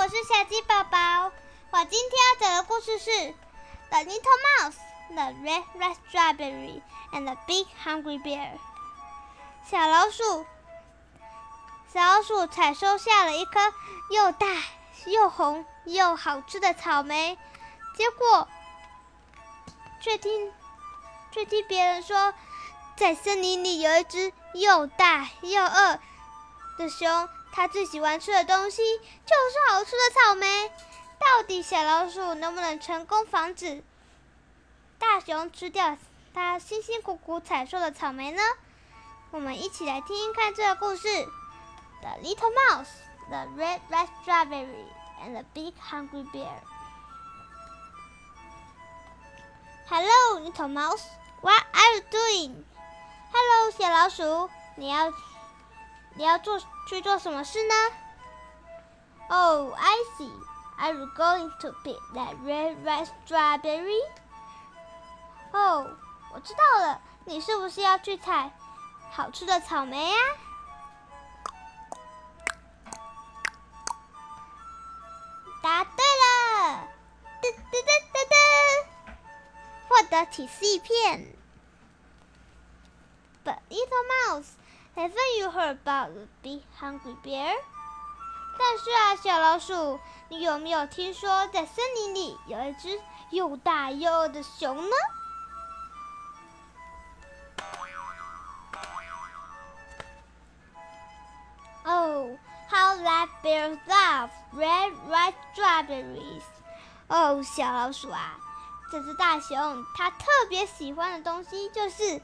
我是小鸡宝宝。我今天要讲的故事是《The Little Mouse, the Red Red Strawberry, and the Big Hungry Bear》。小老鼠，小老鼠采收下了一颗又大又红又好吃的草莓，结果却听却听别人说，在森林里有一只又大又饿的熊。它最喜欢吃的东西就是好吃的草莓。到底小老鼠能不能成功防止大熊吃掉它辛辛苦苦采收的草莓呢？我们一起来听听看这个故事：The Little Mouse, the Red Red Strawberry, and the Big Hungry Bear. Hello, Little Mouse. What are you doing? Hello，小老鼠，你要。你要做去做什么事呢？Oh, I see. Are you going to pick that red, red strawberry? 哦，我知道了，你是不是要去采好吃的草莓呀？答对了！噔噔噔噔噔，获得提示一片。But little mouse. Haven't you heard about the big hungry bear？但是啊，小老鼠，你有没有听说在森林里有一只又大又饿的熊呢？Oh, how that bear loves red, ripe strawberries！哦，小老鼠啊，这只大熊它特别喜欢的东西就是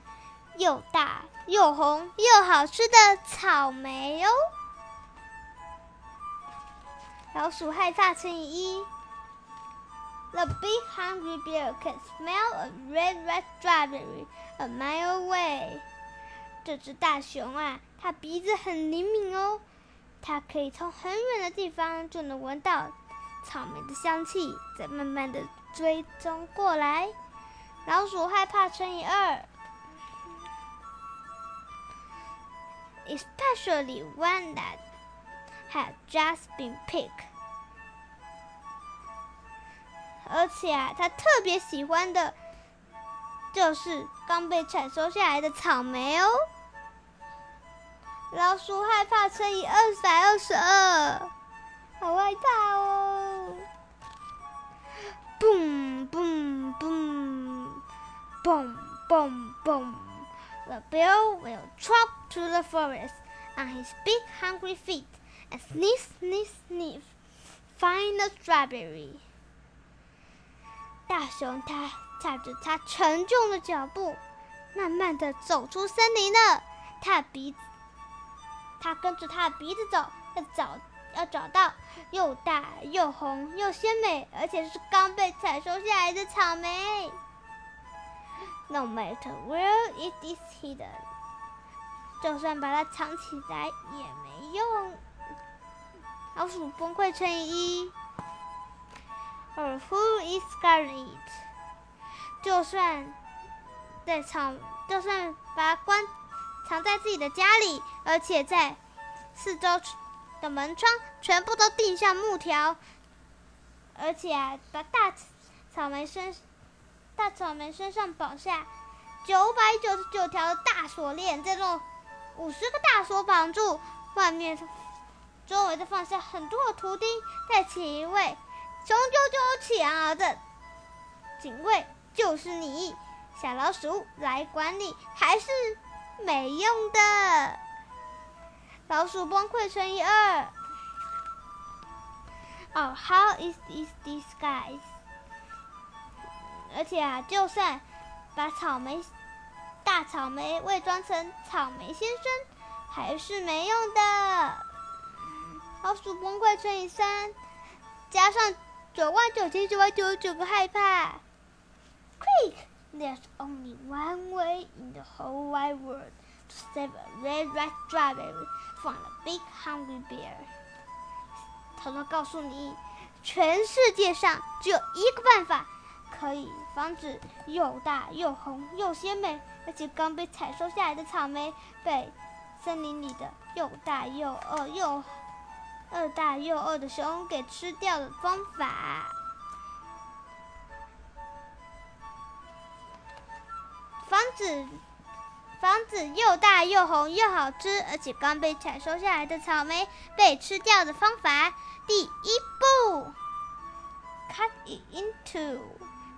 又大。又红又好吃的草莓哦！老鼠害怕乘以一。The big hungry bear can smell a red red strawberry a mile away。这只大熊啊，它鼻子很灵敏哦，它可以从很远的地方就能闻到草莓的香气，在慢慢的追踪过来。老鼠害怕乘以二。Especially one that had just been picked。而且啊，他特别喜欢的，就是刚被采收下来的草莓哦。老鼠害怕乘以二百二十二，好害怕哦！Boom boom boom boom boom boom。The bell will trot through the forest on his big hungry feet and sniff, sniff, sniff, find the strawberry. 大熊它踏着它沉重的脚步，慢慢的走出森林了。它鼻子，它跟着它的鼻子走，要找要找到又大又红又鲜美，而且是刚被采收下来的草莓。No matter where it is hidden，就算把它藏起来也没用。老鼠崩溃乘以一。Or who is guarding it？就算在藏，就算把它关藏在自己的家里，而且在四周的门窗全部都钉上木条，而且啊，把大草莓身。大草莓身上绑下九百九十九条大锁链，这种五十个大锁绑住。外面周围的放下很多的图钉，再请一位雄赳赳气昂昂的警卫，就是你，小老鼠来管理，还是没用的。老鼠崩溃乘以二。Oh, how is this disguise? 而且啊，就算把草莓大草莓伪装成草莓先生，还是没用的。老鼠崩溃乘以三，加上九万九千九百九十九个害怕。Quick! There's only one way in the whole wide world to save a red red strawberry from a big hungry bear. 偷偷告诉你，全世界上只有一个办法。可以防止又大又红又鲜美，而且刚被采收下来的草莓被森林里的又大又饿又又大又饿的熊给吃掉的方法。房子，房子又大又红又好吃，而且刚被采收下来的草莓被吃掉的方法。第一步，cut it into，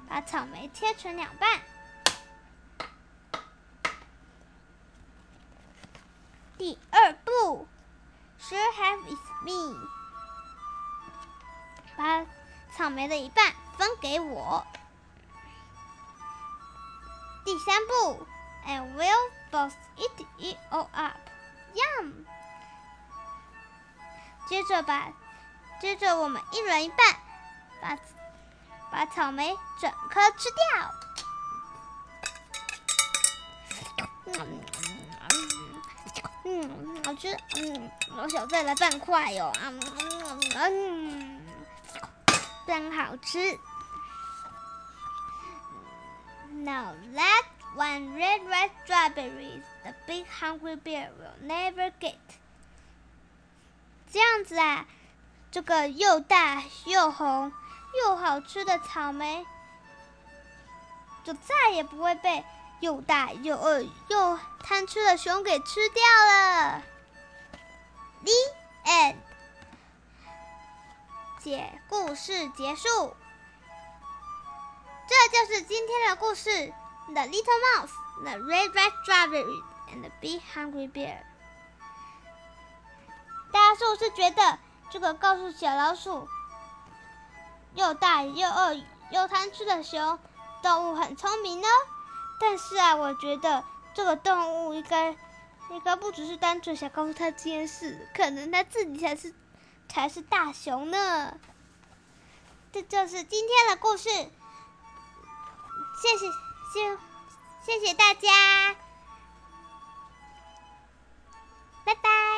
把草莓切成两半。第二步，share half with me，把草莓的一半分给我。第三步，and we'll both eat it all up，yum。接着把，接着我们一人一半，把把草莓整颗吃掉。好吃。嗯，我想再来半块哟。嗯嗯，真好吃。Now that one red red strawberries the big hungry bear will never get。这样子啊，这个又大又红又好吃的草莓，就再也不会被。又大又饿又贪吃的熊给吃掉了。The end。解故事结束。这就是今天的故事：The Little Mouse, the Red Red Strawberry, and the Big Hungry Bear。大家是不是觉得这个告诉小老鼠，又大又饿又贪吃的熊动物很聪明呢？但是啊，我觉得这个动物应该应该不只是单纯想告诉他这件事，可能他自己才是才是大熊呢。这就是今天的故事，谢谢谢谢谢大家，拜拜。